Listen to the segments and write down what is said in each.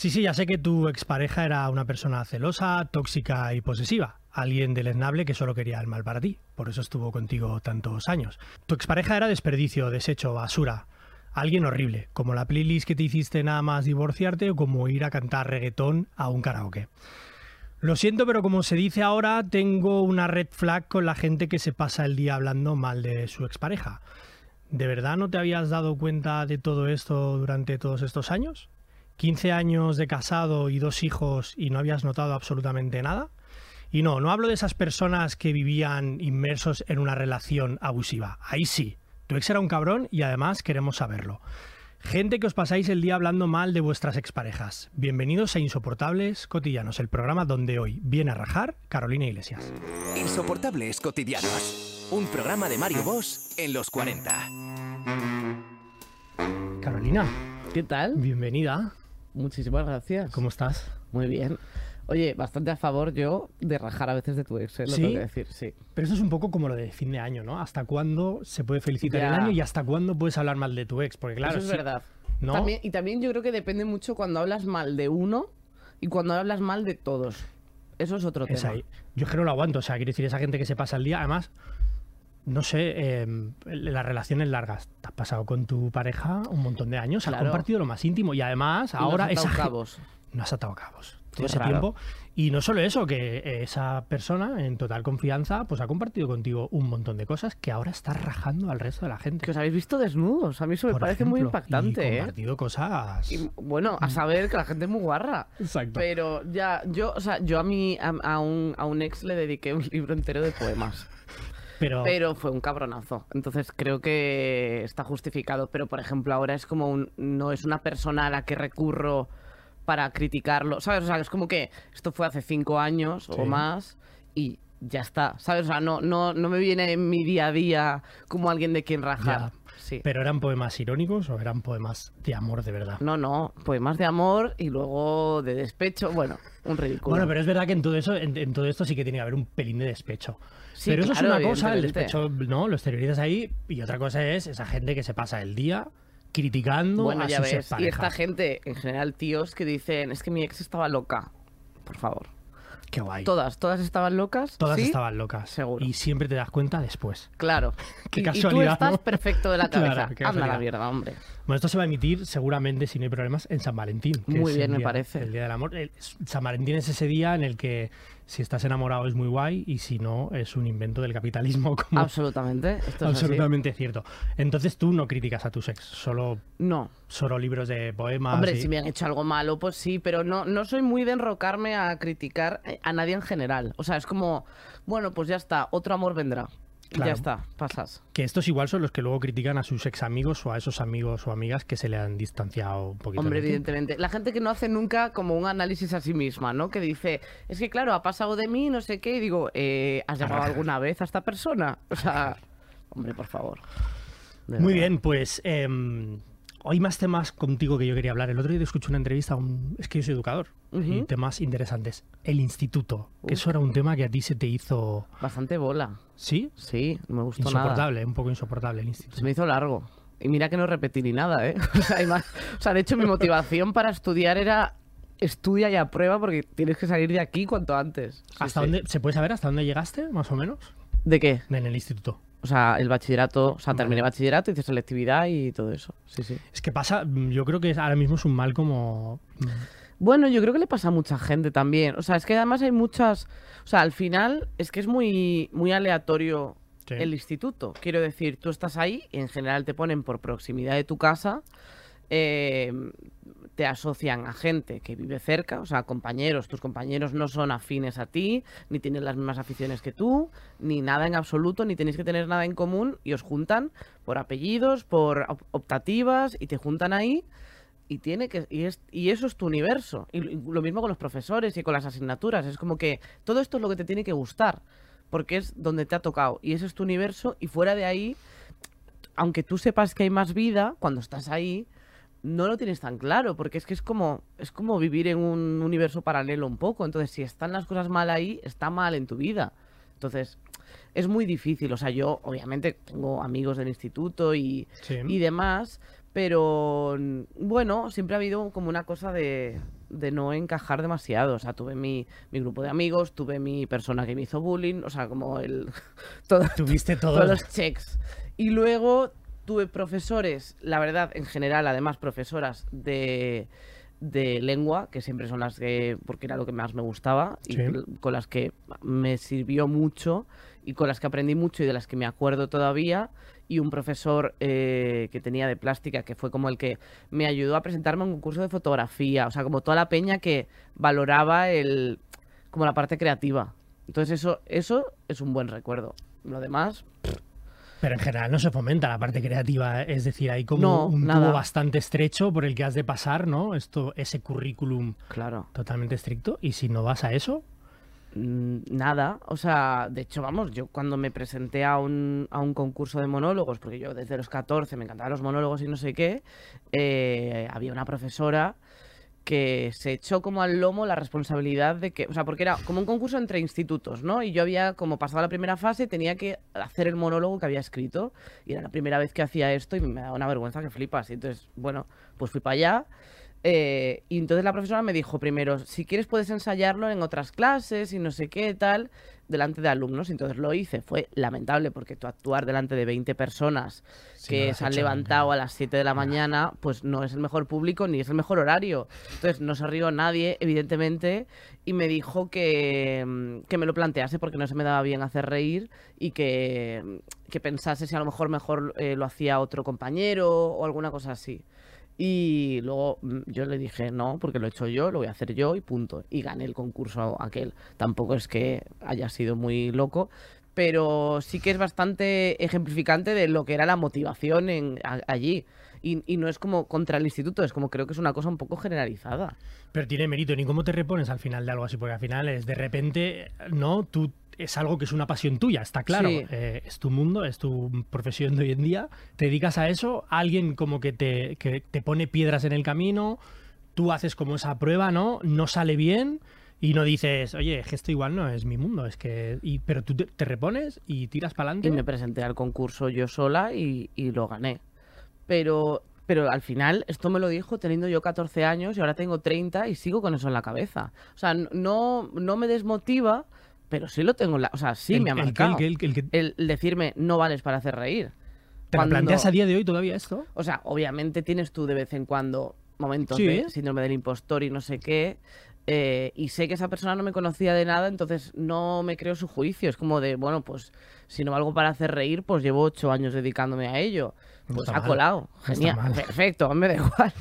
Sí, sí, ya sé que tu expareja era una persona celosa, tóxica y posesiva. Alguien deleznable que solo quería el mal para ti. Por eso estuvo contigo tantos años. Tu expareja era desperdicio, desecho, basura. Alguien horrible, como la playlist que te hiciste nada más divorciarte o como ir a cantar reggaetón a un karaoke. Lo siento, pero como se dice ahora, tengo una red flag con la gente que se pasa el día hablando mal de su expareja. ¿De verdad no te habías dado cuenta de todo esto durante todos estos años? ¿15 años de casado y dos hijos y no habías notado absolutamente nada? Y no, no hablo de esas personas que vivían inmersos en una relación abusiva. Ahí sí, tu ex era un cabrón y además queremos saberlo. Gente que os pasáis el día hablando mal de vuestras exparejas. Bienvenidos a Insoportables Cotidianos, el programa donde hoy viene a rajar Carolina Iglesias. Insoportables Cotidianos. Un programa de Mario Bosch en los 40. Carolina, ¿Qué tal? bienvenida. Muchísimas gracias. ¿Cómo estás? Muy bien. Oye, bastante a favor yo de rajar a veces de tu ex, ¿eh? lo ¿Sí? tengo que decir, sí. Pero eso es un poco como lo de fin de año, ¿no? ¿Hasta cuándo se puede felicitar el año y hasta cuándo puedes hablar mal de tu ex? Porque claro, Eso es sí- verdad. ¿no? También- y también yo creo que depende mucho cuando hablas mal de uno y cuando hablas mal de todos. Eso es otro Es tema. ahí. Yo es que no lo aguanto. O sea, quiero decir, esa gente que se pasa el día, además, no sé, eh, las relaciones largas. Te has pasado con tu pareja un montón de años, has compartido lo más íntimo y además Y no ahora has atado esa cabos. no has atado cabos todo ese raro. tiempo. Y no solo eso, que esa persona en total confianza pues ha compartido contigo un montón de cosas que ahora está rajando al resto de la gente. Que os habéis visto desnudos. A mí eso me Por parece muy impactante, y ¿eh? compartido cosas. Y, bueno, a saber que la gente es muy guarra. Exacto. Pero ya, yo, o sea, yo a mí, a, a un, a un ex le dediqué un libro entero de poemas. Pero, Pero fue un cabronazo. Entonces creo que está justificado. Pero por ejemplo, ahora es como un. No es una persona a la que recurro para criticarlo. ¿Sabes? O sea, es como que esto fue hace cinco años Sí. o más y ya está. ¿Sabes? O sea, no, no, no me viene en mi día a día como alguien de quien rajar. Ya. Sí. ¿Pero eran poemas irónicos o eran poemas de amor de verdad? No, no, poemas de amor y luego de despecho. Bueno, un ridículo. Bueno, pero es verdad que en todo eso, en, en todo esto sí que tiene que haber un pelín de despecho. Sí, pero eso claro, es una cosa, el despecho, ¿no? Lo exteriorizas ahí, y otra cosa es esa gente que se pasa el día criticando Bueno, a ya sus ves. Y esta gente, en general, tíos que dicen, es que mi ex estaba loca. Por favor. Qué guay. Todas, todas estaban locas. Todas ¿sí? estaban locas. Seguro. Y siempre te das cuenta después. Claro. Qué y, y casualidad, tú estás ¿no? perfecto de la cabeza. Anda la casualidad. mierda, hombre. Bueno, esto se va a emitir seguramente, si no hay problemas, en San Valentín. Muy bien, me día- parece. El Día del Amor. El- San Valentín es ese día en el que si estás enamorado es muy guay y si no es un invento del capitalismo como Absolutamente. Esto es así. absolutamente cierto. Entonces tú no criticas a tu ex, solo, No. solo libros de poemas. Hombre, y- si me han hecho algo malo, pues sí, pero no, no soy muy de enrocarme a criticar eh, a nadie en general. O sea, es como, bueno, pues ya está, otro amor vendrá. Y Claro. ya está, pasas. Que estos igual son los que luego critican a sus ex amigos o a esos amigos o amigas que se le han distanciado un poquito. Hombre, evidentemente. La gente que no hace nunca como un análisis a sí misma, ¿no? Que dice, es que claro, ha pasado de mí, no sé qué, y digo, eh, ¿has llamado alguna vez a esta persona? O sea, hombre, por favor. Muy bien, pues em, hoy más temas contigo que yo quería hablar. El otro día escuché una entrevista a un... Es que yo soy educador y temas interesantes. El instituto, que eso era un tema que a ti se te hizo... Bastante bola. ¿Sí? Sí, no me gustó nada. Insoportable, un poco insoportable el Se instituto. me hizo largo. Y mira que no repetí ni nada, ¿eh? O sea, hay más- o sea, de hecho, mi motivación para estudiar era estudia y aprueba porque tienes que salir de aquí cuanto antes. Sí, ¿Hasta sí. dónde? ¿Se puede saber hasta dónde llegaste, más o menos? ¿De qué? En el instituto. O sea, el bachillerato, o sea, terminé bachillerato, hice selectividad y todo eso. Sí, sí. Es que pasa, mm, yo creo que ahora mismo es un mal como... mm, Bueno, yo creo que le pasa a mucha gente también. O sea, es que además hay muchas. O sea, al final es que es muy, muy aleatorio Sí. el instituto. Quiero decir, tú estás ahí y en general te ponen por proximidad de tu casa. eh, te asocian a gente que vive cerca, o sea, compañeros. Tus compañeros no son afines a ti, ni tienen las mismas aficiones que tú, ni nada en absoluto, ni tenéis que tener nada en común y os juntan por apellidos, por op- optativas y te juntan ahí y tiene que y, es, y eso es tu universo y lo mismo con los profesores y con las asignaturas es como que todo esto es lo que te tiene que gustar porque es donde te ha tocado y ese es tu universo y fuera de ahí aunque tú sepas que hay más vida cuando estás ahí no lo tienes tan claro porque es que es como es como vivir en un universo paralelo un poco entonces si están las cosas mal ahí está mal en tu vida entonces es muy difícil o sea yo obviamente tengo amigos del instituto y Sí. y demás, pero bueno, siempre ha habido como una cosa de, de no encajar demasiado. O sea, tuve mi, mi grupo de amigos, tuve mi persona que me hizo bullying, o sea, como el... todo- Tuviste todo. todos los checks. Y luego tuve profesores, la verdad, en general, además profesoras de, de lengua, que siempre son las que, porque era lo que más me gustaba, y Sí. con las que me sirvió mucho, y con las que aprendí mucho y de las que me acuerdo todavía. Y un profesor eh, que tenía de plástica, que fue como el que me ayudó a presentarme a un concurso de fotografía. O sea, como toda la peña que valoraba el, como la parte creativa. Entonces eso, eso es un buen recuerdo. Lo demás, Pero en general no se fomenta la parte creativa, es decir, hay como No, un nada. tubo bastante estrecho por el que has de pasar, ¿no? Esto, ese currículum claro. totalmente estricto. Y si no vas a eso, Mm, Nada, o sea, de hecho, vamos, yo cuando me presenté a un, a un concurso de monólogos, porque yo desde los 14 me encantaban los monólogos y no sé qué, eh, había una profesora que se echó como al lomo la responsabilidad de que, o sea, porque era como un concurso entre institutos, ¿no? Y yo había como pasado la primera fase, tenía que hacer el monólogo que había escrito, y era la primera vez que hacía esto y me daba una vergüenza que flipas. Y entonces, bueno, pues fui para allá. Eh, y entonces la profesora me dijo primero, si quieres puedes ensayarlo en otras clases y no sé qué tal, delante de alumnos. Y entonces lo hice. Fue lamentable porque tú actuar delante de 20 personas que se han levantado nunca. a las 7 de la mañana, pues no es el mejor público ni es el mejor horario. Entonces no se rió nadie, evidentemente, y me dijo que, mm, que me lo plantease porque no se me daba bien hacer reír y que, mm, que pensase si a lo mejor mejor eh, lo hacía otro compañero o alguna cosa así. Y luego mm, yo le dije, no, porque lo he hecho yo, lo voy a hacer yo y punto. Y gané el concurso aquel. Tampoco es que haya sido muy loco, pero sí que es bastante ejemplificante de lo que era la motivación en, allí. Y, y no es como contra el instituto, es como creo que es una cosa un poco generalizada. pero tiene mérito. Ni cómo te repones al final de algo así, porque al final es de repente, no, tú es algo que es una pasión tuya, está claro. Sí. Eh, es tu mundo, es tu profesión de hoy en día. Te dedicas a eso, alguien como que te, que te pone piedras en el camino, tú haces como esa prueba, ¿no? No sale bien. Y no dices, oye, esto igual no es mi mundo, es que. y- pero tú te, te repones y tiras para Y adelante. me presenté al concurso yo sola y, y lo gané. Pero, pero al final, esto me lo dijo teniendo yo 14 años y ahora tengo 30 y sigo con eso en la cabeza. O sea, no, no me desmotiva, pero sí lo tengo en la... O sea, sí El- me ha marcado. el el El decirme, no vales para hacer reír. ¿Te Cuando- planteas a día de hoy todavía esto? O sea, obviamente tienes tú de vez en cuando momentos Sí. de síndrome del impostor y no sé qué. eh, y sé que esa persona no me conocía de nada, entonces no me creo su juicio. Es como de, bueno, pues si no valgo para hacer reír, pues llevo ocho años dedicándome a ello. No Pues está ha colado. Genial. mal. Perfecto, me da igual.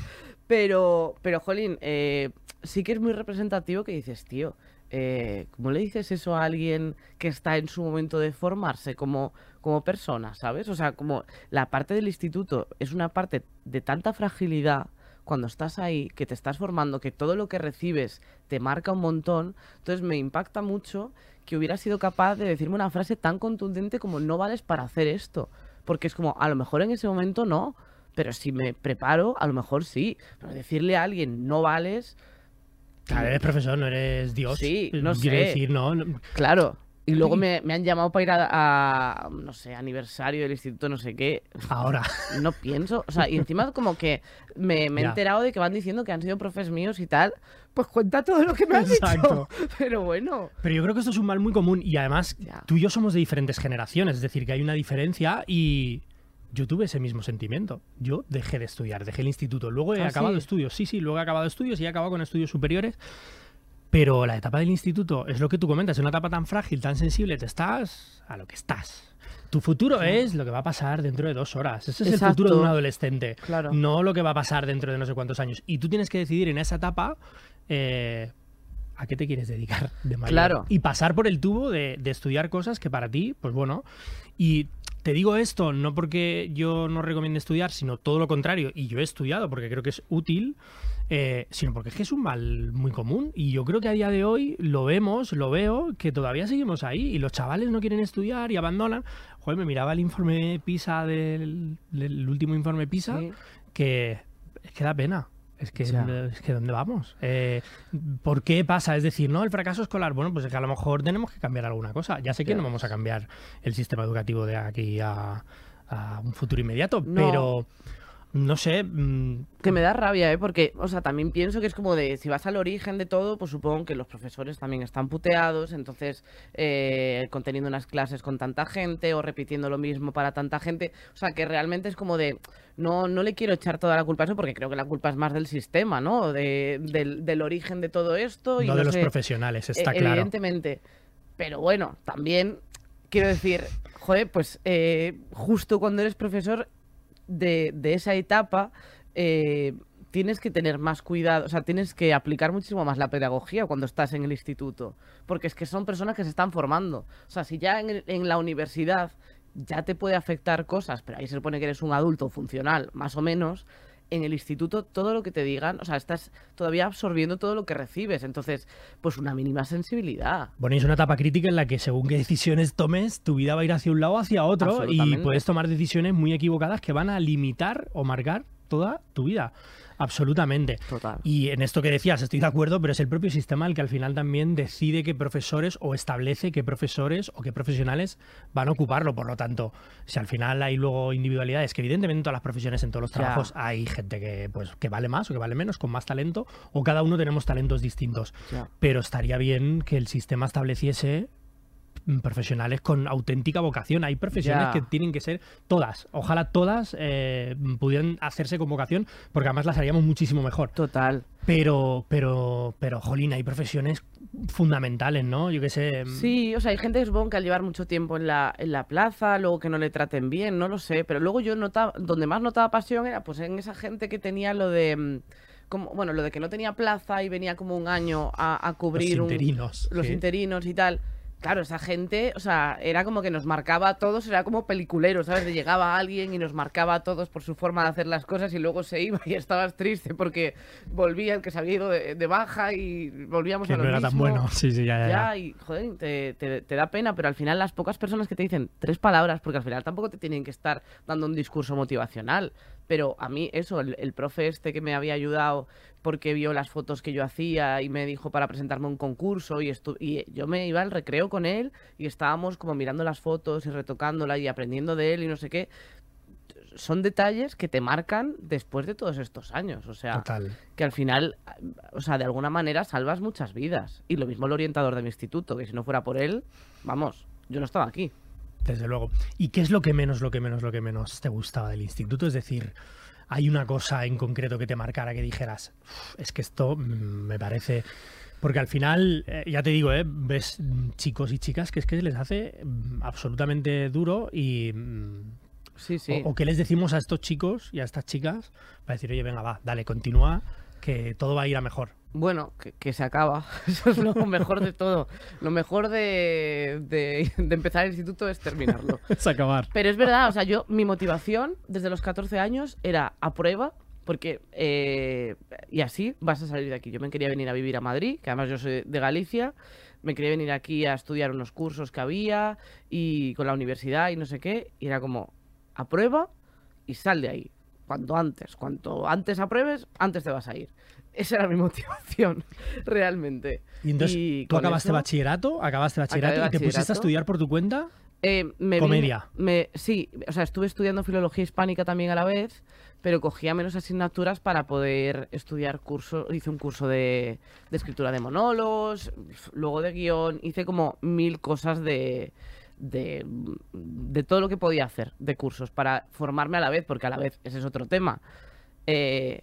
Pero, pero Jolín, eh, sí que es muy representativo que dices, tío, eh, ¿cómo le dices eso a alguien que está en su momento de formarse como, como persona, ¿sabes? O sea, como la parte del instituto es una parte de tanta fragilidad cuando estás ahí, que te estás formando, que todo lo que recibes te marca un montón, entonces me impacta mucho que hubiera sido capaz de decirme una frase tan contundente como no vales para hacer esto. Porque es como, a lo mejor en ese momento no, pero si me preparo, a lo mejor sí. Pero decirle a alguien no vales, Claro, eres profesor, no eres Dios. Sí, no Quiero sé. decir, no, no- claro. Y luego me, me han llamado para ir a, a, no sé, aniversario del instituto, no sé qué. ahora. No pienso. O sea, y encima como que me, me he enterado de que van diciendo que han sido profes míos y tal. Pues cuenta todo lo que me has Exacto. dicho. Pero bueno. Pero yo creo que esto es un mal muy común y además Ya. tú y yo somos de diferentes generaciones, es decir, que hay una diferencia y yo tuve ese mismo sentimiento. Yo dejé de estudiar, dejé el instituto, luego he ¿Ah, acabado sí? estudios, sí, sí, luego he acabado estudios y he acabado con estudios superiores. Pero la etapa del instituto es lo que tú comentas, es una etapa tan frágil, tan sensible, te estás a lo que estás. Tu futuro es lo que va a pasar dentro de dos horas. Ese es el futuro de un adolescente. Claro. No lo que va a pasar dentro de no sé cuántos años. Y tú tienes que decidir en esa etapa eh, a qué te quieres dedicar de mayor. Claro. Y pasar por el tubo de, de estudiar cosas que para ti, pues bueno. Y te digo esto no porque yo no recomiende estudiar, sino todo lo contrario. Y yo he estudiado porque creo que es útil. eh, sino porque es que es un mal muy común y yo creo que a día de hoy lo vemos, lo veo, que todavía seguimos ahí y los chavales no quieren estudiar y abandonan. Joder, me miraba el informe PISA del, del último informe PISA Sí. que es que da pena. Es que, es que ¿dónde vamos? Eh, ¿Por qué pasa? Es decir, ¿no? El fracaso escolar. Bueno, pues es que a lo mejor tenemos que cambiar alguna cosa. Ya sé que no vamos a cambiar el sistema educativo de aquí a, a un futuro inmediato, No. pero no sé. mm, Que me da rabia, ¿eh? Porque, o sea, también pienso que es como de, si vas al origen de todo, pues supongo que los profesores también están puteados, entonces, eh, conteniendo unas clases con tanta gente o repitiendo lo mismo para tanta gente, o sea, que realmente es como de, no, no le quiero echar toda la culpa a eso porque creo que la culpa es más del sistema, ¿no? De, del, del origen de todo esto. Y no no de los sé, profesionales, está eh, claro. Evidentemente. Pero bueno, también quiero decir, joder, pues eh, justo cuando eres profesor de, de esa etapa, eh, tienes que tener más cuidado, o sea, tienes que aplicar muchísimo más la pedagogía cuando estás en el instituto, porque es que son personas que se están formando. O sea, si ya en, en la universidad ya te puede afectar cosas, pero ahí se supone que eres un adulto funcional, más o menos, en el instituto todo lo que te digan, o sea, estás todavía absorbiendo todo lo que recibes, entonces, pues una mínima sensibilidad. Bueno, y es una etapa crítica en la que según qué decisiones tomes, tu vida va a ir hacia un lado o hacia otro y puedes tomar decisiones muy equivocadas que van a limitar o marcar toda tu vida. Absolutamente. Total. Y en esto que decías, estoy de acuerdo, pero es el propio sistema el que al final también decide qué profesores o establece qué profesores o qué profesionales van a ocuparlo. Por lo tanto, si al final hay luego individualidades, que evidentemente en todas las profesiones, en todos los Ya. trabajos, hay gente que, pues, que vale más o que vale menos, con más talento, o cada uno tenemos talentos distintos. Ya. Pero estaría bien que el sistema estableciese profesionales con auténtica vocación. Hay profesiones que tienen que ser todas. Ojalá todas eh, pudieran hacerse con vocación, porque además las haríamos muchísimo mejor. Total. Pero, pero, pero, jolín, hay profesiones fundamentales, ¿no? Yo qué sé. mm, Sí, o sea, hay gente que supongo que al llevar mucho tiempo en la, en la plaza, luego que no le traten bien, no lo sé, pero luego yo notaba, donde más notaba pasión era pues en esa gente que tenía lo de, mm, como, bueno, lo de que no tenía plaza y venía como un año a, a los cubrir un- interinos. los interinos y tal. Claro, esa gente, o sea, era como que nos marcaba a todos, era como peliculero, ¿sabes? De llegaba alguien y nos marcaba a todos por su forma de hacer las cosas y luego se iba y estabas triste porque volvía el que se había ido de, de baja y volvíamos que a lo no era tan bueno. Sí, sí, ya, ya, ya. Ya, y joder, te, te- te da pena, pero al final las pocas personas que te dicen tres palabras, porque al final tampoco te tienen que estar dando un discurso motivacional. Pero a mí, eso, el, el profe este que me había ayudado porque vio las fotos que yo hacía y me dijo para presentarme un concurso y, y yo me iba al recreo con él y estábamos como mirando las fotos y retocándolas y aprendiendo de él y no sé qué. Son detalles que te marcan después de todos estos años. O sea, Total. que al final, o sea, de alguna manera salvas muchas vidas. Y lo mismo el orientador de mi instituto, que si no fuera por él, vamos, yo no estaba aquí. Desde luego. ¿Y qué es lo que menos, lo que menos, lo que menos te gustaba del instituto? Es decir, ¿hay una cosa en concreto que te marcara que dijeras, "Uf, es que esto mm, me parece... Porque al final, eh, ya te digo, ¿eh? ves chicos y chicas que es que les hace mm, absolutamente duro y... mm, Sí, sí. O, o qué les decimos a estos chicos y a estas chicas para decir, oye, venga, va, dale, continúa, que todo va a ir a mejor. Bueno, que, que se acaba. Eso es lo mejor de todo. Lo mejor de, de- de empezar el instituto es terminarlo. Es acabar. Pero es verdad, o sea, yo, mi motivación desde los 14 años era a prueba, porque, eh, y así vas a salir de aquí. Yo me quería venir a vivir a Madrid, que además yo soy de Galicia, me quería venir aquí a estudiar unos cursos que había, y con la universidad y no sé qué, y era como, a prueba y sal de ahí. Cuanto antes, cuanto antes apruebes, antes te vas a ir. Esa era mi motivación, realmente. Y entonces, Y ¿tú acabaste eso- bachillerato? ¿Acabaste bachillerato y te pusiste a estudiar por tu cuenta? Eh, me Comedia. me, sí, o sea, estuve estudiando filología hispánica también a la vez, pero cogía menos asignaturas para poder estudiar cursos. Hice un curso de, de escritura de monólogos, luego de guion, hice como mil cosas de, de, de todo lo que podía hacer de cursos para formarme a la vez, porque a la vez ese es otro tema. Eh,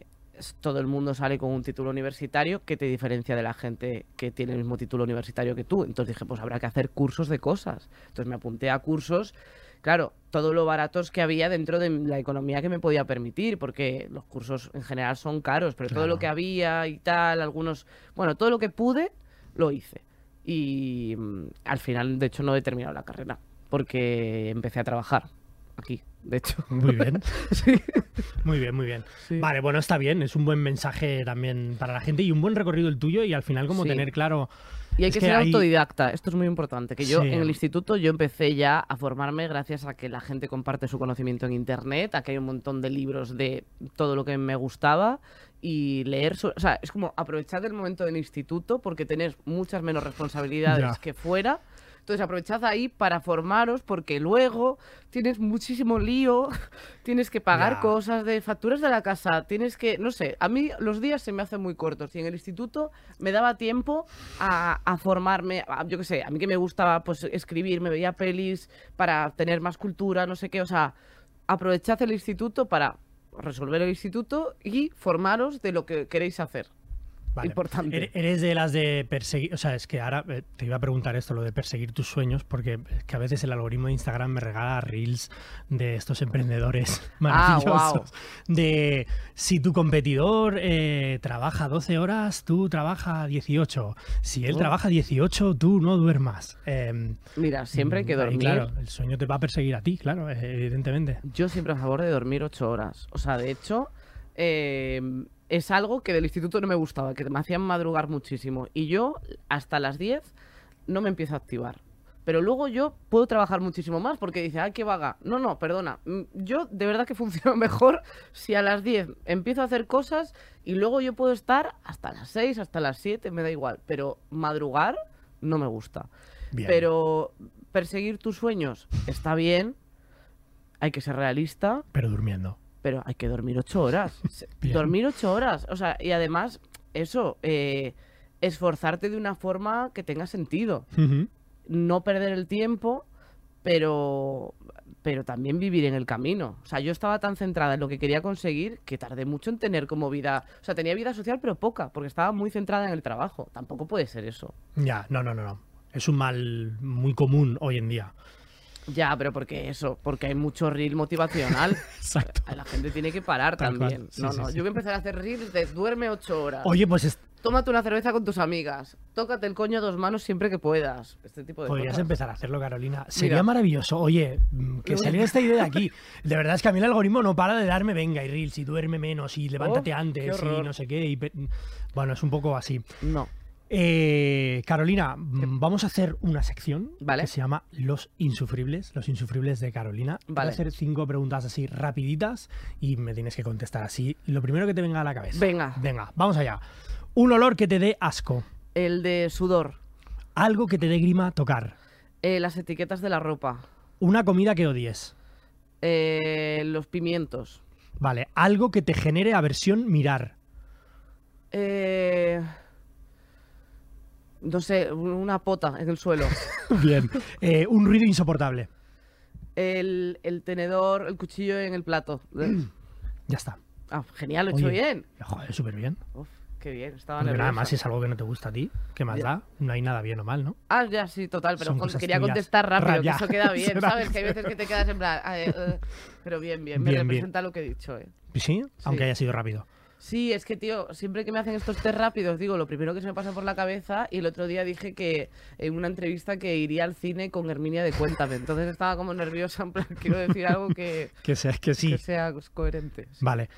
todo el mundo sale con un título universitario que te diferencia de la gente que tiene el mismo título universitario que tú. Entonces dije, pues habrá que hacer cursos de cosas. Entonces me apunté a cursos, claro, todo lo baratos que había dentro de la economía que me podía permitir, porque los cursos en general son caros, pero todo lo que había y tal, algunos, bueno, todo lo que pude, lo hice. Y mm, al final, de hecho, no he terminado la carrera, porque empecé a trabajar aquí, de hecho. Muy bien. Sí. Muy bien, muy bien. Sí. Vale, bueno, está bien. Es un buen mensaje también para la gente y un buen recorrido el tuyo y al final como Sí. tener claro... Y hay Es que, que ser hay- autodidacta, esto es muy importante, que yo Sí. en el instituto yo empecé ya a formarme gracias a que la gente comparte su conocimiento en internet, a que hay un montón de libros de todo lo que me gustaba y leer, o sea, es como aprovechar el momento del instituto porque tenés muchas menos responsabilidades Ya. que fuera. Entonces aprovechad ahí para formaros porque luego tienes muchísimo lío, tienes que pagar cosas de facturas de la casa, tienes que, no sé, a mí los días se me hacen muy cortos y en el instituto me daba tiempo a, a formarme, a- yo qué sé, a mí que me gustaba pues escribir, me veía pelis para tener más cultura, no sé qué, o sea, aprovechad el instituto para resolver el instituto y formaros de lo que queréis hacer. Vale. Importante. Ere- Eres de las de perseguir, o sea, es que ahora eh, te iba a preguntar esto, lo de perseguir tus sueños, porque es que a veces el algoritmo de Instagram me regala reels de estos emprendedores Ah, maravillosos. De si tu competidor eh, trabaja 12 horas, tú trabaja 18. Si él Oh. trabaja 18, tú no duermas. Em, Mira, siempre hay que dormir. claro, el sueño te va a perseguir a ti, claro, eh, evidentemente. Yo siempre a favor de dormir ocho horas. O sea, de hecho, eh, es algo que del instituto no me gustaba, que me hacían madrugar muchísimo. Y yo, hasta las 10, no me empiezo a activar. Pero luego yo puedo trabajar muchísimo más porque dice, ay, qué vaga. No, no, perdona. Mm, Yo de verdad que funciono mejor si a las 10 empiezo a hacer cosas y luego yo puedo estar hasta las 6, hasta las 7, me da igual. Pero madrugar no me gusta. Bien. Pero perseguir tus sueños está bien, hay que ser realista, Pero durmiendo. Pero hay que dormir ocho horas. Bien. dormir ocho horas. O sea, y además, eso, eh, esforzarte de una forma que tenga sentido. No perder el tiempo, pero, pero también vivir en el camino. O sea, yo estaba tan centrada en lo que quería conseguir que tardé mucho en tener como vida. O sea, tenía vida social, pero poca, porque estaba muy centrada en el trabajo. Tampoco puede ser eso. Ya, no, no, no, no. Es un mal muy común hoy en día. Ya, pero porque eso, porque hay mucho reel motivacional. Exacto. La gente tiene que parar Tal también. Sí, no, sí, no. sí. Yo voy a empezar a hacer reels de duerme ocho horas. Oye, pues es- Tómate una cerveza con tus amigas. Tócate el coño a dos manos siempre que puedas. Este tipo de podrías cosas. empezar a hacerlo, Carolina. Sería Mira. maravilloso. Oye, mm, que saliera esta idea de aquí. De verdad es que a mí el algoritmo no para de darme, venga, y reels, y duerme menos, y levántate Oh, antes, y no sé qué. y Bueno, es un poco así. No. Eh, Carolina, mm, vamos a hacer una sección Vale. que se llama Los Insufribles, los insufribles de Carolina. Te Voy Vale. a hacer cinco preguntas así rapiditas y me tienes que contestar así. Lo primero que te venga a la cabeza. Venga. Venga, vamos allá. Un olor que te dé asco. El de sudor. Algo que te dé grima tocar. Eh, las etiquetas de la ropa. Una comida que odies. Eh, los pimientos. Vale, algo que te genere aversión mirar. Eh, no sé, una pota en el suelo. Bien. Eh, un ruido insoportable. El, el tenedor, el cuchillo en el plato. Ya está. Ah, genial, lo he hecho Oye, bien. Joder, súper bien. Uf, qué bien, estaba Porque nada nerviosa. más si es algo que no te gusta a ti, ¿qué más Ya. da? No hay nada bien o mal, ¿no? Ah, ya, sí, total, pero con- quería contestar rápido, que eso queda bien. ¿sabes? Que hay veces que te quedas en plan... ah, eh, eh, pero bien, bien, me Bien, bien. representa lo que he dicho, ¿eh? Sí, aunque haya sido rápido. Sí, es que, tío, siempre que me hacen estos test rápidos, digo, lo primero que se me pasa por la cabeza, y el otro día dije que en una entrevista que iría al cine con Herminia de Cuéntame, entonces estaba como nerviosa, en plan, quiero decir algo que, Que sea, que sí. que sea coherente. Vale.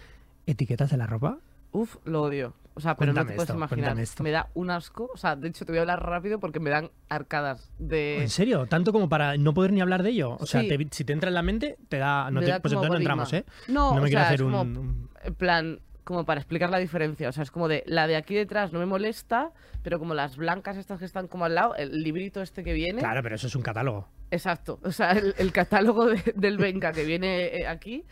¿Etiquetas de la ropa? Uf, lo odio. O sea, pero no Cuéntame te puedes esto, imaginar. esto. Me da un asco. O sea, de hecho, te voy a hablar rápido porque me dan arcadas de... ¿En serio? ¿Tanto como para no poder ni hablar de ello? O sea, Sí. te- si te entra en la mente, te da... No me te- da pues entonces no entramos, ¿eh? No, No me o quiero sea, hacer es un... como, un- en plan, como para explicar la diferencia. O sea, es como de, la de aquí detrás no me molesta, pero como las blancas estas que están como al lado, el librito este que viene... Claro, pero eso es un catálogo. Exacto. O sea, el, el catálogo de- del Venga que viene eh, aquí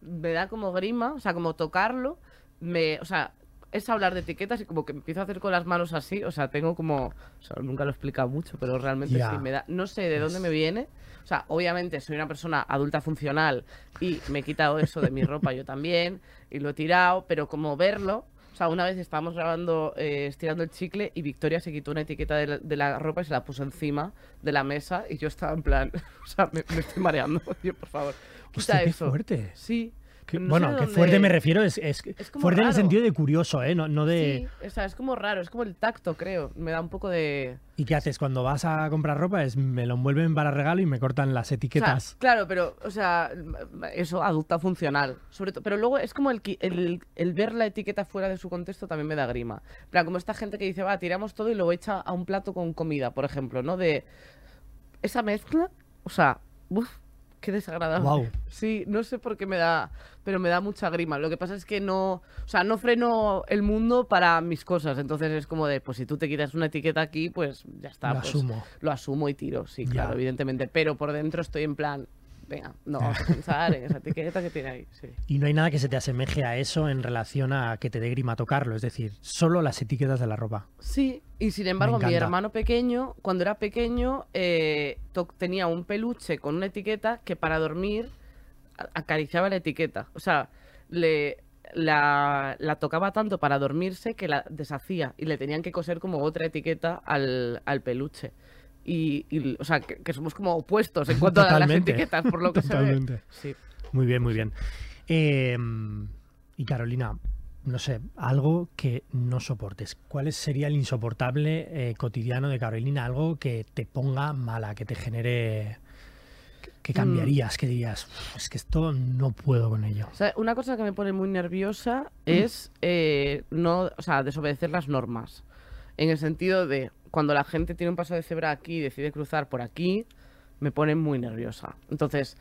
me da como grima, o sea, como tocarlo, me, o sea, es hablar de etiquetas y como que empiezo a hacer con las manos así, o sea, tengo como, o sea, nunca lo he explicado mucho, pero realmente sí me da, no sé de dónde me viene, o sea, obviamente soy una persona adulta funcional y me he quitado eso de mi ropa yo también y lo he tirado, pero como verlo, o sea, una vez estábamos grabando, eh, estirando el chicle y Victoria se quitó una etiqueta de la, de la ropa y se la puso encima de la mesa y yo estaba en plan, o sea, me, me estoy mareando, tío, por favor, quita Hostia, qué eso. fuerte. Sí. Que- no sé bueno, que fuerte me refiero, es, es, Es como fuerte en el sentido de curioso, ¿eh? No, no de... Sí, o sea, es como raro, es como el tacto, creo. Me da un poco de... ¿Y qué haces cuando vas a comprar ropa? Es me lo envuelven para regalo y me cortan las O sea, etiquetas. claro, pero, o sea, eso, adulta funcional. Sobre todo, pero luego es como el, el, el ver la etiqueta fuera de su contexto también me da grima. Plan, como esta gente que dice, va, tiramos todo y luego echa a un plato con comida, por ejemplo, ¿no? De esa mezcla, o sea, uf, Qué desagradable. Guau. Sí, no sé por qué me da, pero me da mucha grima. Lo que pasa es que no, o sea, no freno el mundo para mis cosas. Entonces es como de, pues si tú te quitas una etiqueta aquí, pues ya está. Lo pues, asumo. Lo asumo y tiro, sí, Ya. claro, evidentemente. Pero por dentro estoy en plan, venga, no vamos a pensar en esa etiqueta que tiene ahí. Sí. Y no hay nada que se te asemeje a eso en relación a que te dé grima tocarlo, es decir, solo las etiquetas de la ropa. Sí, y sin embargo, mi hermano pequeño, cuando era pequeño, eh, tenía un peluche con una etiqueta que para dormir acariciaba la etiqueta. O sea, le, la, la tocaba tanto para dormirse que la deshacía y le tenían que coser como otra etiqueta al, al peluche. Y, y, o sea, que, que somos como opuestos en cuanto a las Totalmente. etiquetas, por lo que se ve. Totalmente. Sí. Muy bien, muy bien. Eh, y Carolina, no sé, algo que no soportes. ¿Cuál sería el insoportable eh, cotidiano de Carolina? Algo que te ponga mala, que te genere... que- que cambiarías, que dirías, "Uf, es que esto no puedo con ello. O sea, una cosa que me pone muy nerviosa es eh, no, o sea, desobedecer las normas. En el sentido de cuando la gente tiene un paso de cebra aquí y decide cruzar por aquí, me pone muy nerviosa. Entonces,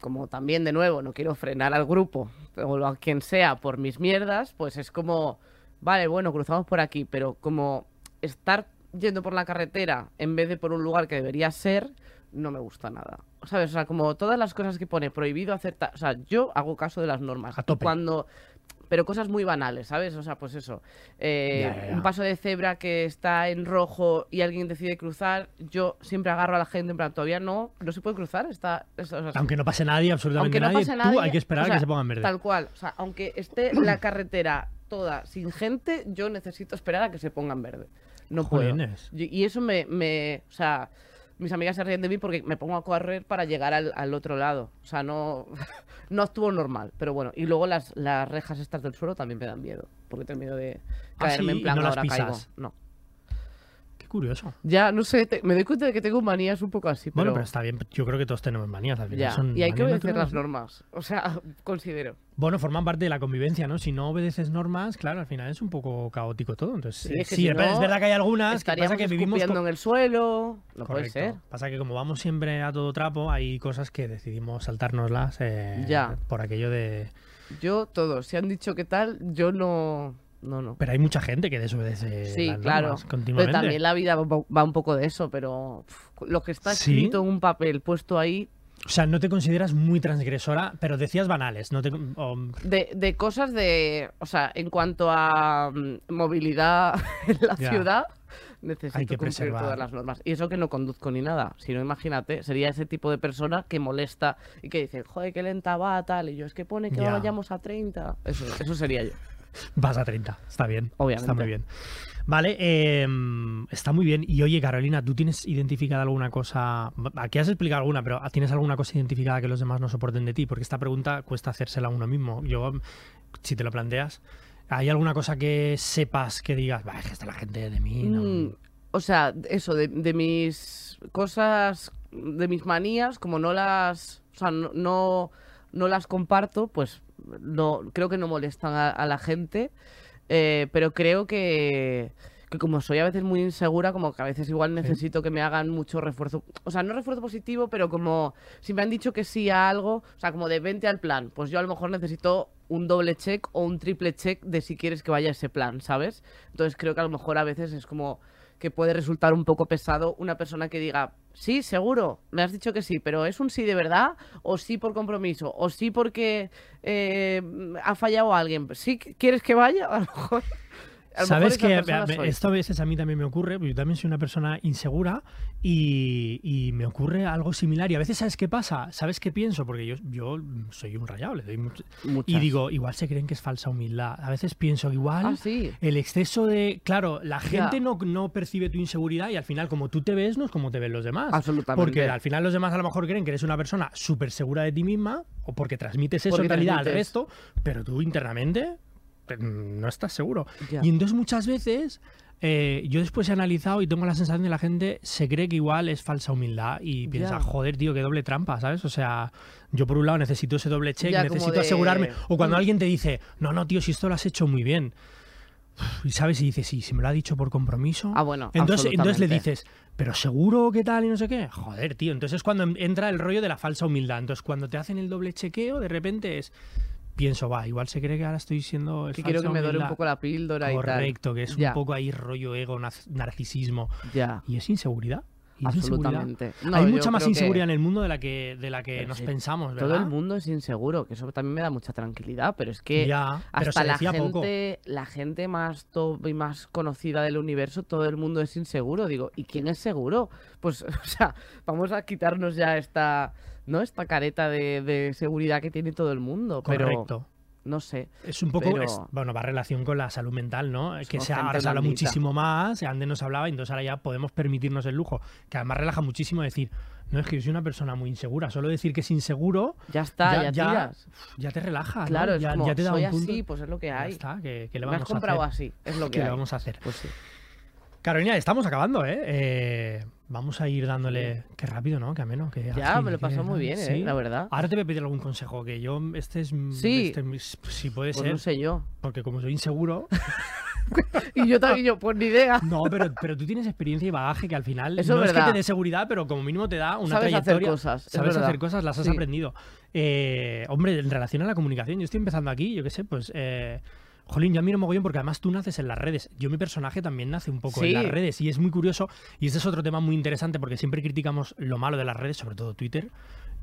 como también de nuevo no quiero frenar al grupo o a quien sea por mis mierdas, pues es como, vale, bueno, cruzamos por aquí, pero como estar yendo por la carretera en vez de por un lugar que debería ser, no me gusta nada. ¿Sabes? O sea, como todas las cosas que pone prohibido hacer... ta- O sea, yo hago caso de las normas. A tope. Cuando... Pero cosas muy banales, ¿sabes? O sea, pues eso. eh, Ya, ya, ya. Un paso de cebra que está en rojo y alguien decide cruzar, yo siempre agarro a la gente en plan, todavía no, no se puede cruzar. Está, es- o sea, Aunque no pase nadie, absolutamente aunque no nadie, pase tú nadie, hay que esperar o a que se pongan verde. Tal cual. O sea, aunque esté la carretera toda sin gente, yo necesito esperar a que se pongan verde. No puedo. Jolines. Y, y eso me, me- O sea, mis amigas se ríen de mí porque me pongo a correr para llegar al, al otro lado. O sea, no, no actúo normal. Pero bueno, y luego las, las rejas estas del suelo también me dan miedo. Porque tengo miedo de Ah, caerme sí, en plan no las ahora caigo. pisas. No. Qué curioso. Ya, no sé, te- me doy cuenta de que tengo manías un poco así. Bueno, pero... está bien. Yo creo que todos tenemos manías al final. Ya, son y hay que obedecer las normas. O sea, considero. Bueno, forman parte de la convivencia, ¿no? Si no obedeces normas, claro, al final es un poco caótico todo. Entonces, Sí, es que sí, si es no, verdad que hay algunas que pasa que vivimos escupiendo co- en el suelo. No puede ser. Pasa que como vamos siempre a todo trapo, hay cosas que decidimos saltárnoslas eh, Ya. por aquello de... Yo, todo. Si han dicho que tal, yo no. No, no. Pero hay mucha gente que desobedece Sí, las claro. Pero también la vida va un poco de eso, pero lo que está ¿Sí? escrito en un papel puesto ahí, O sea, no te consideras muy transgresora, pero decías banales. No te, de, de cosas de. O sea, en cuanto a mm, movilidad en la Ya. ciudad, Hay necesito que cumplir preservar. todas las normas. Y eso que no conduzco ni nada. Si no, imagínate, sería ese tipo de persona que molesta y que dice, joder, qué lenta va, tal. Y yo, es que pone que Ya. vayamos a 30. Eso, eso sería yo. Vas a 30. Está bien. Está Obviamente. muy bien. Vale, eh, está muy bien. Y oye, Carolina, ¿tú tienes identificada alguna cosa? Aquí has explicado alguna, pero ¿tienes alguna cosa identificada que los demás no soporten de ti? Porque esta pregunta cuesta hacérsela a uno mismo. Yo, si te lo planteas, ¿hay alguna cosa que sepas que digas, "Bah, es que esta la gente de mí? No"? Mm, o sea, eso, de, de mis cosas, de mis manías, como no las, o sea, no, no, no las comparto, pues no, creo que no molestan a, a la gente, eh, pero creo que, que como soy a veces muy insegura, como que a veces igual necesito que me hagan mucho refuerzo, o sea, no refuerzo positivo, pero como si me han dicho que sí a algo, o sea, como de vente al plan, pues yo a lo mejor necesito un doble check o un triple check de si quieres que vaya ese plan, ¿sabes? Entonces creo que a lo mejor a veces es como que puede resultar un poco pesado una persona que diga, sí, seguro, me has dicho que sí, pero ¿es un sí de verdad? ¿O sí por compromiso? ¿O sí porque eh, ha fallado alguien? ¿Sí quieres que vaya? A lo mejor... Sabes que esto a veces a mí también me ocurre, yo también soy una persona insegura y, y me ocurre algo similar. Y a veces, ¿sabes qué pasa? ¿Sabes qué pienso? Porque yo, yo soy un rayado, le doy mucho- Y digo, igual se creen que es falsa humildad. A veces pienso, igual Ah, sí. el exceso de... Claro, la gente no, no percibe tu inseguridad y al final como tú te ves no es como te ven los demás. Absolutamente. Porque al final los demás a lo mejor creen que eres una persona súper segura de ti misma o porque transmites eso Porque en realidad al resto, pero tú internamente no estás seguro. Y entonces muchas veces eh, yo después he analizado y tengo la sensación de que la gente se cree que igual es falsa humildad y piensa, joder, tío, qué doble trampa, ¿sabes? O sea, yo por un lado necesito ese doble check, necesito de- asegurarme. O cuando Mm. alguien te dice, no, no, tío, si esto lo has hecho muy bien. Y sabes, y dices, sí, si me lo ha dicho por compromiso. Ah, bueno, entonces, entonces le dices, pero seguro que tal y no sé qué. Joder, tío. Entonces es cuando entra el rollo de la falsa humildad. Entonces cuando te hacen el doble chequeo, de repente es. Pienso, va, igual se cree que ahora estoy siendo. Que quiero que me dore un poco la píldora y tal. Correcto, que es Ya. un poco ahí rollo ego, narcisismo. Ya, Y es inseguridad. Y absolutamente. No, Hay mucha más que inseguridad en el mundo de la que, de la que nos pensamos, ¿verdad? Todo el mundo es inseguro, que eso también me da mucha tranquilidad, pero es que ya, hasta la poco. gente, la gente más top y más conocida del universo, todo el mundo es inseguro. Digo, ¿y quién es seguro? Pues, o sea, vamos a quitarnos ya esta, ¿no? Esta careta de, de seguridad que tiene todo el mundo. Pero Correcto. no sé. Es un poco, Pero- es- bueno, va en relación con la salud mental, ¿no? que Somos se, ahora se habla muchísimo más, antes no se hablaba, entonces ahora ya podemos permitirnos el lujo, que además relaja muchísimo decir, no es que yo soy una persona muy insegura, solo decir que es inseguro Ya está, Ya- ya, ya tiras. ya te relaja, ¿no? Claro, es ya, como, ya te da soy un punto. así, pues es lo que Ya hay. está, que, que le Me has vamos a comprado hacer? así, es lo ¿Qué que le hay. vamos a hacer? Pues sí. Carolina, estamos acabando, ¿eh? Eh, Vamos a ir dándole... Qué rápido, ¿no? Qué ameno. Qué Ya, ágil, me lo pasó muy bien, ¿eh? Sí. La verdad. Ahora te voy a pedir algún consejo, que yo, este es... Sí. este es- si puede Pues ser, no sé yo. porque como soy inseguro... Y yo también, yo, pues ni idea. No, pero, pero tú tienes experiencia y bagaje que al final Eso no es es que te verdad. dé seguridad, pero como mínimo te da una Sabes hacer trayectoria. cosas, es Sabes verdad. hacer cosas, las has Sí. aprendido. Eh, hombre, en relación a la comunicación, yo estoy empezando aquí, yo qué sé, pues. Eh, Jolín, yo admiro mogollón porque además tú naces en las redes. Yo, mi personaje también nace un poco en las redes y es muy curioso. Y este es otro tema muy interesante porque siempre criticamos lo malo de las redes, sobre todo Twitter,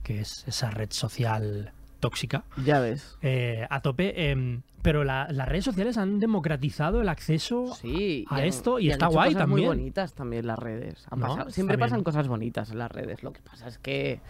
que es esa red social tóxica Ya ves. eh, a tope. em, pero la- las redes sociales han democratizado el acceso Sí, a han- esto y está hecho guay cosas muy también. bonitas también las redes. Han ¿No? pasado- Está siempre bien. pasan cosas bonitas en las redes. Lo que pasa es que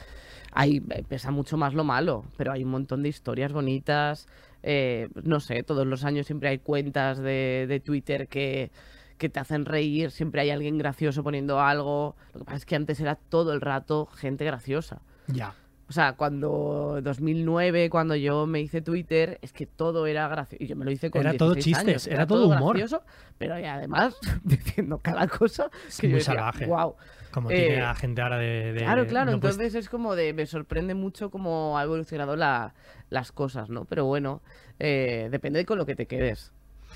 hay pesa mucho más lo malo, pero hay un montón de historias bonitas. Eh, no sé, todos los años siempre hay cuentas de, de Twitter que que te hacen reír, siempre hay alguien gracioso poniendo algo. Lo que pasa es que antes era todo el rato gente graciosa. Ya. O sea, cuando 2009, cuando yo me hice Twitter, es que todo era gracioso. Y yo me lo hice con Era todo 16 chistes, años, era todo humor. gracioso, pero además diciendo cada cosa que yo muy decía, salvaje. wow. Como Eh, tiene la gente ahora de. de- Claro, claro, no puedes- entonces es como de, me sorprende mucho cómo ha evolucionado la- las cosas, ¿no? Pero bueno, eh, depende de con lo que te quedes.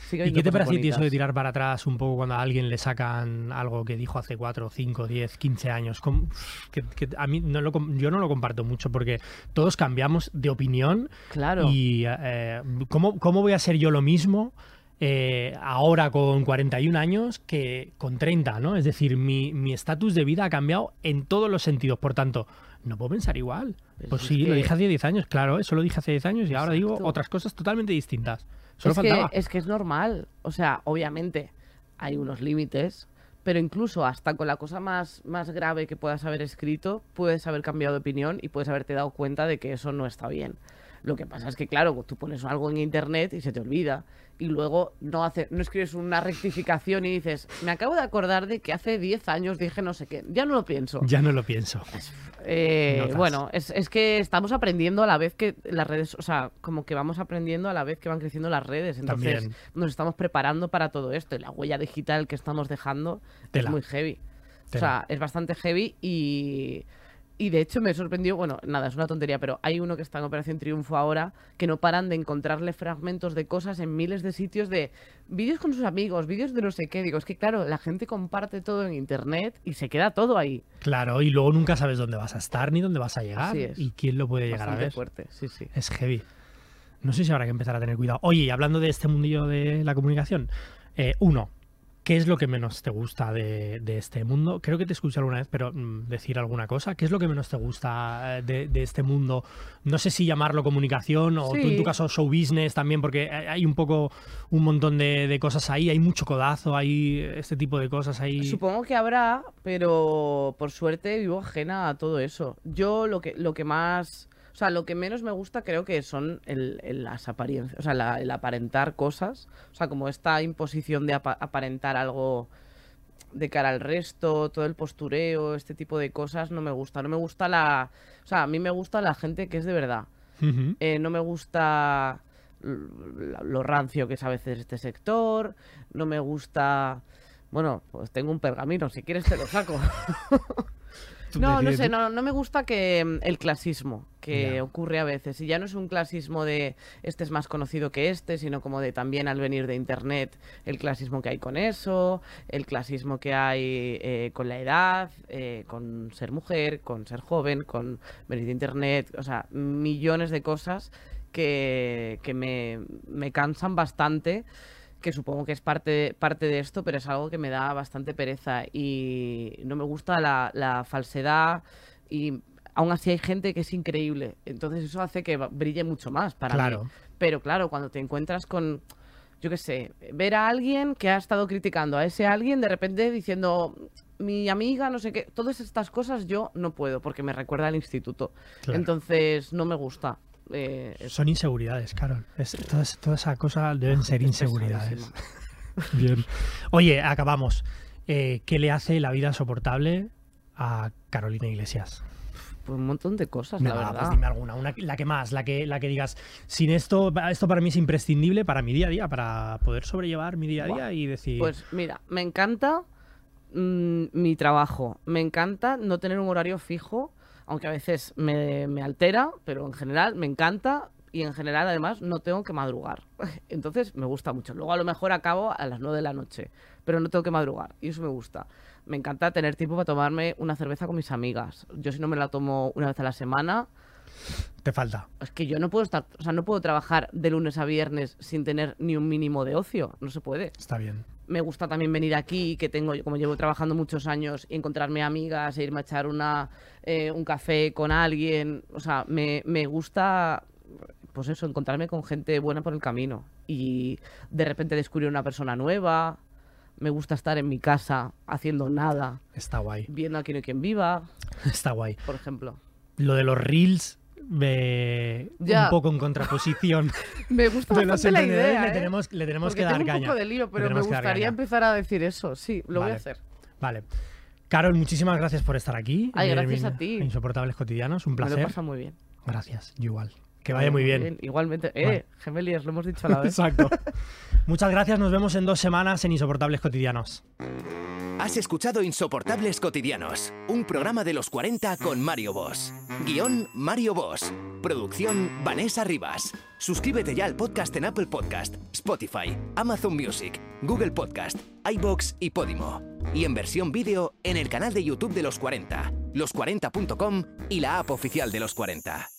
Sigue ¿Y qué te parece ti eso de tirar para atrás un poco cuando a alguien le sacan algo que dijo hace 4, 5, 10, 15 años? ¿Cómo- que, que a mí no lo, yo no lo comparto mucho porque todos cambiamos de opinión Claro. y eh, ¿cómo, ¿cómo voy a ser yo lo mismo eh, ahora con 41 años que con 30? ¿no? Es decir, mi mi estatus de vida ha cambiado en todos los sentidos, por tanto, no puedo pensar igual. Pues es sí, lo dije hace 10 años, claro, eso lo dije hace 10 años y ahora digo otras cosas totalmente distintas. Solo es, faltaba. que, es que es normal. O sea, obviamente hay unos límites, pero incluso hasta con la cosa más, más grave que puedas haber escrito, puedes haber cambiado de opinión y puedes haberte dado cuenta de que eso no está bien. Lo que pasa es que, claro, tú pones algo en internet y se te olvida. Y luego no, hace, no escribes una rectificación y dices, me acabo de acordar de que hace 10 años dije no sé qué. Ya no lo pienso. Ya no lo pienso. Eh, bueno, es, es que estamos aprendiendo a la vez que las redes, o sea, como que vamos aprendiendo a la vez que van creciendo las redes. Entonces También. nos estamos preparando para todo esto. Y la huella digital que estamos dejando Tela. es muy heavy. O sea, es bastante heavy y, y de hecho me sorprendió, bueno, nada, es una tontería, pero hay uno que está en Operación Triunfo ahora que no paran de encontrarle fragmentos de cosas en miles de sitios de vídeos con sus amigos, vídeos de no sé qué. Digo, es que claro, la gente comparte todo en internet y se queda todo ahí. Claro, y luego nunca sabes dónde vas a estar ni dónde vas a llegar y quién lo puede llegar a ver. fuerte, sí, sí. Es heavy. No sé si habrá que empezar a tener cuidado. Oye, y hablando de este mundillo de la comunicación, eh, uno, ¿qué es lo que menos te gusta de, de este mundo? Creo que te escuché alguna vez, pero mm, decir alguna cosa. ¿Qué es lo que menos te gusta eh, de, de este mundo? No sé si llamarlo comunicación o tú en tu caso show business también, porque hay hay un poco, un montón de, de cosas ahí. Hay mucho codazo, hay este tipo de cosas ahí. Supongo que habrá, pero por suerte vivo ajena a todo eso. Yo lo que, lo que más, o sea, lo que menos me gusta creo que son el, el- las apariencias, o sea, la- el aparentar cosas. O sea, como esta imposición de apa- aparentar algo de cara al resto, todo el postureo, este tipo de cosas no me gusta. No me gusta la, o sea, a mí me gusta la gente que es de verdad. Eh, no me gusta lo rancio que es a veces este sector. No me gusta. Bueno, pues tengo un pergamino, si quieres te lo saco. No, no sé, no, no me gusta que mm, el clasismo que ocurre a veces. Y ya no es un clasismo de este es más conocido que este, sino como de también al venir de internet el clasismo que hay con eso, el clasismo que hay eh, con la edad, eh, con ser mujer, con ser joven, con venir de internet, o sea, millones de cosas que, que me, me cansan bastante que supongo que es parte, parte de esto, pero es algo que me da bastante pereza y no me gusta la, la falsedad y aún así hay gente que es increíble, entonces eso hace que brille mucho más para Claro. mí. Pero claro, cuando te encuentras con, yo qué sé, ver a alguien que ha estado criticando a ese alguien, de repente diciendo, mi amiga, no sé qué, todas estas cosas yo no puedo porque me recuerda al instituto. Claro. Entonces no me gusta. Eh. Son inseguridades, Carol. Es, toda, toda esa cosa deben ser Es inseguridades. Bien. Oye, acabamos. Eh, ¿Qué le hace la vida soportable a Carolina Iglesias? Pues un montón de cosas, la Venga, verdad. pues dime alguna, una, la que más, la que, la que digas, sin esto, esto para mí es imprescindible para mi día a día, para poder sobrellevar mi día a día y decir, Pues mira, me encanta mm, mi trabajo. Me encanta no tener un horario fijo, aunque a veces me, me altera, pero en general me encanta y en general además no tengo que madrugar. Entonces me gusta mucho. Luego a lo mejor acabo a las 9 de la noche, pero no tengo que madrugar y eso me gusta. Me encanta tener tiempo para tomarme una cerveza con mis amigas. Yo si no me la tomo una vez a la semana, te falta. es que yo no puedo estar, o sea, no puedo trabajar de lunes a viernes sin tener ni un mínimo de ocio, no se puede Está bien. Me gusta también venir aquí, que tengo, como llevo trabajando muchos años, y encontrarme amigas, e irme a echar una, eh, un café con alguien. O sea, me, me gusta, pues eso, encontrarme con gente buena por el camino. Y de repente descubrir una persona nueva. Me gusta estar en mi casa haciendo nada, Está guay. viendo a quién y quién viva, Está guay. por ejemplo. Lo de los reels me Ya. un poco en contraposición Me gusta de bastante la idea, le ¿eh? tenemos, le tenemos Porque que dar tengo un caña. poco de lío, Le pero me gustaría empezar a decir eso. Sí, lo voy Vale. a hacer. Vale. Carol, muchísimas gracias por estar aquí. Ay, en gracias a ti. Insoportables cotidianos, un Me lo placer. pasa muy bien. Gracias, igual. Que vaya muy bien. Igualmente. Eh, gemeliers, lo hemos dicho a la vez. Exacto. Muchas gracias, nos vemos en dos semanas en Insoportables Cotidianos. Has escuchado Insoportables Cotidianos, un programa de los 40 con Mario Boss. Guión Mario Boss. Producción Vanessa Rivas. Suscríbete ya al podcast en Apple Podcast, Spotify, Amazon Music, Google Podcast, iBox y Podimo. Y en versión vídeo en el canal de YouTube de los 40, los40.com y la app oficial de los 40.